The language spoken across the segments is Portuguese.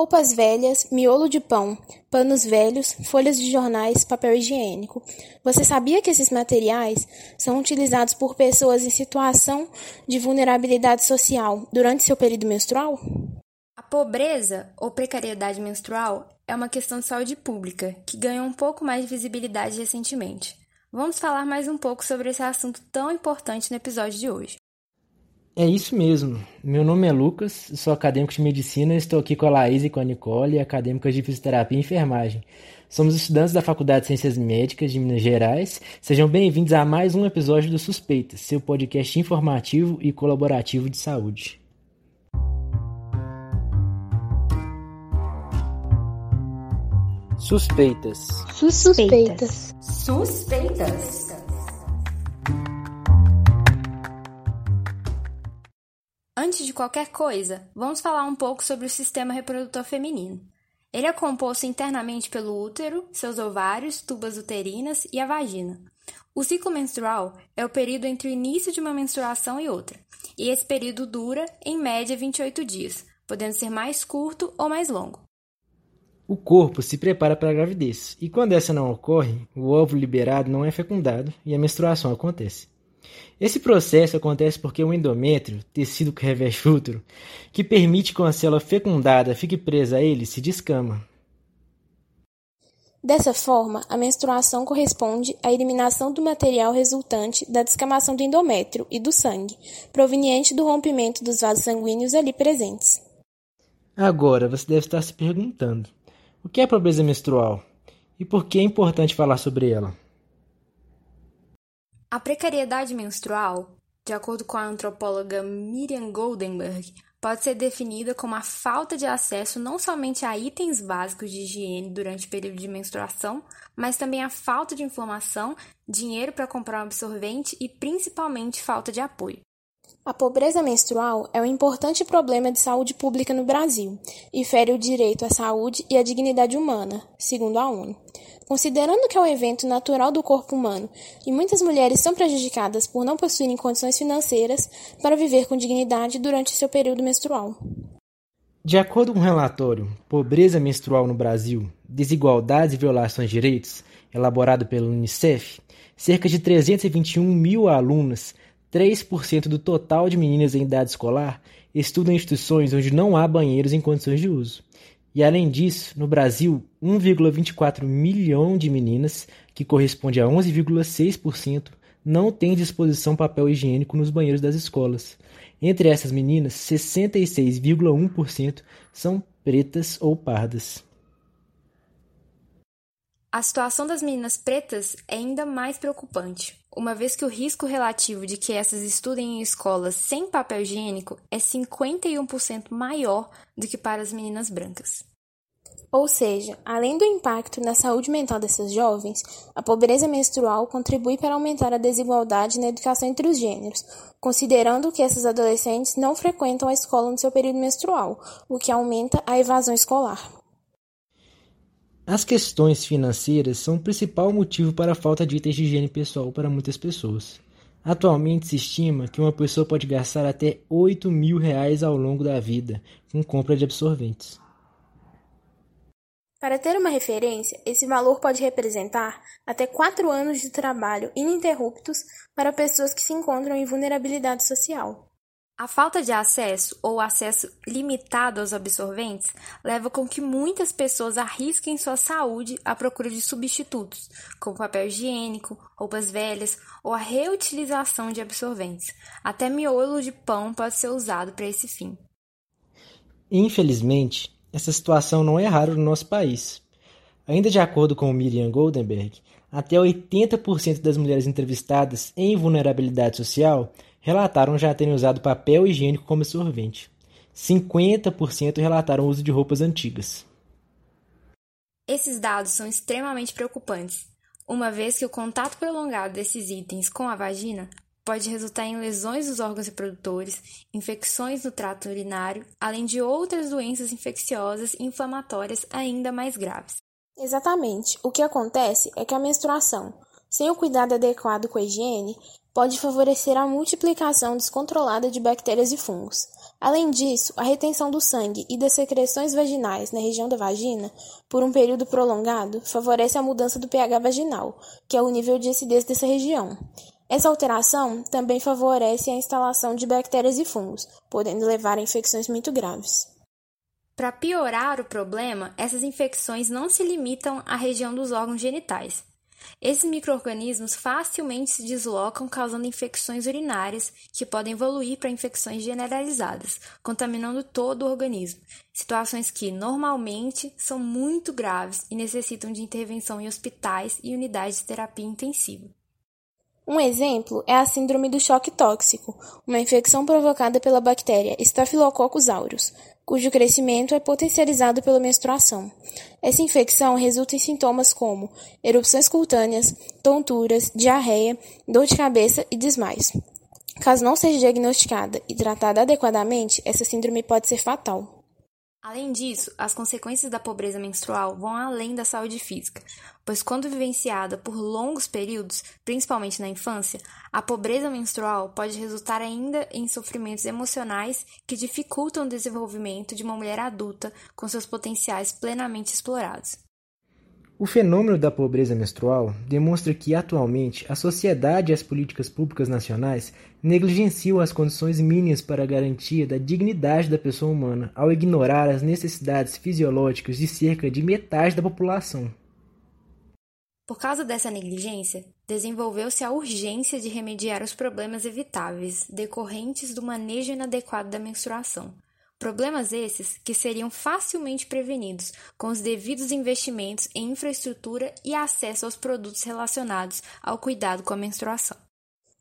roupas velhas, miolo de pão, panos velhos, folhas de jornais, papel higiênico. Você sabia que esses materiais são utilizados por pessoas em situação de vulnerabilidade social durante seu período menstrual? A pobreza ou precariedade menstrual é uma questão de saúde pública que ganhou um pouco mais de visibilidade recentemente. Vamos falar mais um pouco sobre esse assunto tão importante no episódio de hoje. É isso mesmo. Meu nome é Lucas, sou acadêmico de medicina e estou aqui com a Laís e com a Nicole, acadêmicas de fisioterapia e enfermagem. Somos estudantes da Faculdade de Ciências Médicas de Minas Gerais. Sejam bem-vindos a mais um episódio do Suspeitas, seu podcast informativo e colaborativo de saúde. Suspeitas. Suspeitas. Suspeitas. Antes de qualquer coisa, vamos falar um pouco sobre o sistema reprodutor feminino. Ele é composto internamente pelo útero, seus ovários, tubas uterinas e a vagina. O ciclo menstrual é o período entre o início de uma menstruação e outra, e esse período dura, em média, 28 dias, podendo ser mais curto ou mais longo. O corpo se prepara para a gravidez, e quando essa não ocorre, o óvulo liberado não é fecundado e a menstruação acontece. Esse processo acontece porque o endométrio, tecido que reveste o útero, que permite que uma célula fecundada fique presa a ele, se descama. Dessa forma, a menstruação corresponde à eliminação do material resultante da descamação do endométrio e do sangue, proveniente do rompimento dos vasos sanguíneos ali presentes. Agora, você deve estar se perguntando: o que é pobreza menstrual? E por que é importante falar sobre ela? A precariedade menstrual, de acordo com a antropóloga Miriam Goldenberg, pode ser definida como a falta de acesso não somente a itens básicos de higiene durante o período de menstruação, mas também a falta de informação, dinheiro para comprar um absorvente e principalmente falta de apoio. A pobreza menstrual é um importante problema de saúde pública no Brasil e fere o direito à saúde e à dignidade humana, segundo a ONU. Considerando que é um evento natural do corpo humano e muitas mulheres são prejudicadas por não possuírem condições financeiras para viver com dignidade durante seu período menstrual. De acordo com o relatório Pobreza Menstrual no Brasil, Desigualdades e Violações de Direitos, elaborado pelo Unicef, cerca de 321 mil alunas, 3% do total de meninas em idade escolar, estudam em instituições onde não há banheiros em condições de uso. E além disso, no Brasil, 1,24 milhão de meninas, que corresponde a 11,6%, não têm disposição papel higiênico nos banheiros das escolas. Entre essas meninas, 66,1% são pretas ou pardas. A situação das meninas pretas é ainda mais preocupante, uma vez que o risco relativo de que essas estudem em escolas sem papel higiênico é 51% maior do que para as meninas brancas. Ou seja, além do impacto na saúde mental dessas jovens, a pobreza menstrual contribui para aumentar a desigualdade na educação entre os gêneros, considerando que essas adolescentes não frequentam a escola no seu período menstrual, o que aumenta a evasão escolar. As questões financeiras são o principal motivo para a falta de itens de higiene pessoal para muitas pessoas. Atualmente se estima que uma pessoa pode gastar até 8 mil reais ao longo da vida com compra de absorventes. Para ter uma referência, esse valor pode representar até quatro anos de trabalho ininterruptos para pessoas que se encontram em vulnerabilidade social. A falta de acesso ou acesso limitado aos absorventes leva com que muitas pessoas arrisquem sua saúde à procura de substitutos, como papel higiênico, roupas velhas ou a reutilização de absorventes. Até miolo de pão pode ser usado para esse fim. Infelizmente, essa situação não é rara no nosso país. Ainda de acordo com Miriam Goldenberg, até 80% das mulheres entrevistadas em vulnerabilidade social relataram já terem usado papel higiênico como absorvente. 50% relataram o uso de roupas antigas. Esses dados são extremamente preocupantes, uma vez que o contato prolongado desses itens com a vagina pode resultar em lesões dos órgãos reprodutores, infecções no trato urinário, além de outras doenças infecciosas e inflamatórias ainda mais graves. Exatamente. O que acontece é que a menstruação, sem o cuidado adequado com a higiene, pode favorecer a multiplicação descontrolada de bactérias e fungos. Além disso, a retenção do sangue e das secreções vaginais na região da vagina por um período prolongado favorece a mudança do pH vaginal, que é o nível de acidez dessa região. Essa alteração também favorece a instalação de bactérias e fungos, podendo levar a infecções muito graves. Para piorar o problema, essas infecções não se limitam à região dos órgãos genitais. Esses microorganismos facilmente se deslocam, causando infecções urinárias que podem evoluir para infecções generalizadas, contaminando todo o organismo. Situações que normalmente são muito graves e necessitam de intervenção em hospitais e unidades de terapia intensiva. Um exemplo é a síndrome do choque tóxico, uma infecção provocada pela bactéria Staphylococcus aureus, cujo crescimento é potencializado pela menstruação. Essa infecção resulta em sintomas como erupções cutâneas, tonturas, diarreia, dor de cabeça e desmaios. Caso não seja diagnosticada e tratada adequadamente, essa síndrome pode ser fatal. Além disso, as consequências da pobreza menstrual vão além da saúde física, pois quando vivenciada por longos períodos, principalmente na infância, a pobreza menstrual pode resultar ainda em sofrimentos emocionais que dificultam o desenvolvimento de uma mulher adulta com seus potenciais plenamente explorados. O fenômeno da pobreza menstrual demonstra que, atualmente, a sociedade e as políticas públicas nacionais negligenciam as condições mínimas para a garantia da dignidade da pessoa humana ao ignorar as necessidades fisiológicas de cerca de metade da população. Por causa dessa negligência, desenvolveu-se a urgência de remediar os problemas evitáveis decorrentes do manejo inadequado da menstruação Problemas esses que seriam facilmente prevenidos com os devidos investimentos em infraestrutura e acesso aos produtos relacionados ao cuidado com a menstruação.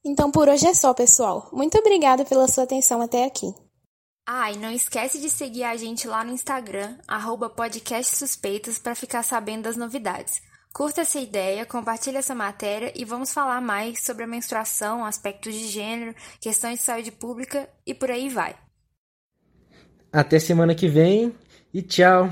Então por hoje é só, pessoal. Muito obrigada pela sua atenção até aqui. Ah, e não esquece de seguir a gente lá no Instagram, @podcastsuspeitas para ficar sabendo das novidades. Curta essa ideia, compartilhe essa matéria e vamos falar mais sobre a menstruação, aspectos de gênero, questões de saúde pública e por aí vai. Até semana que vem e tchau!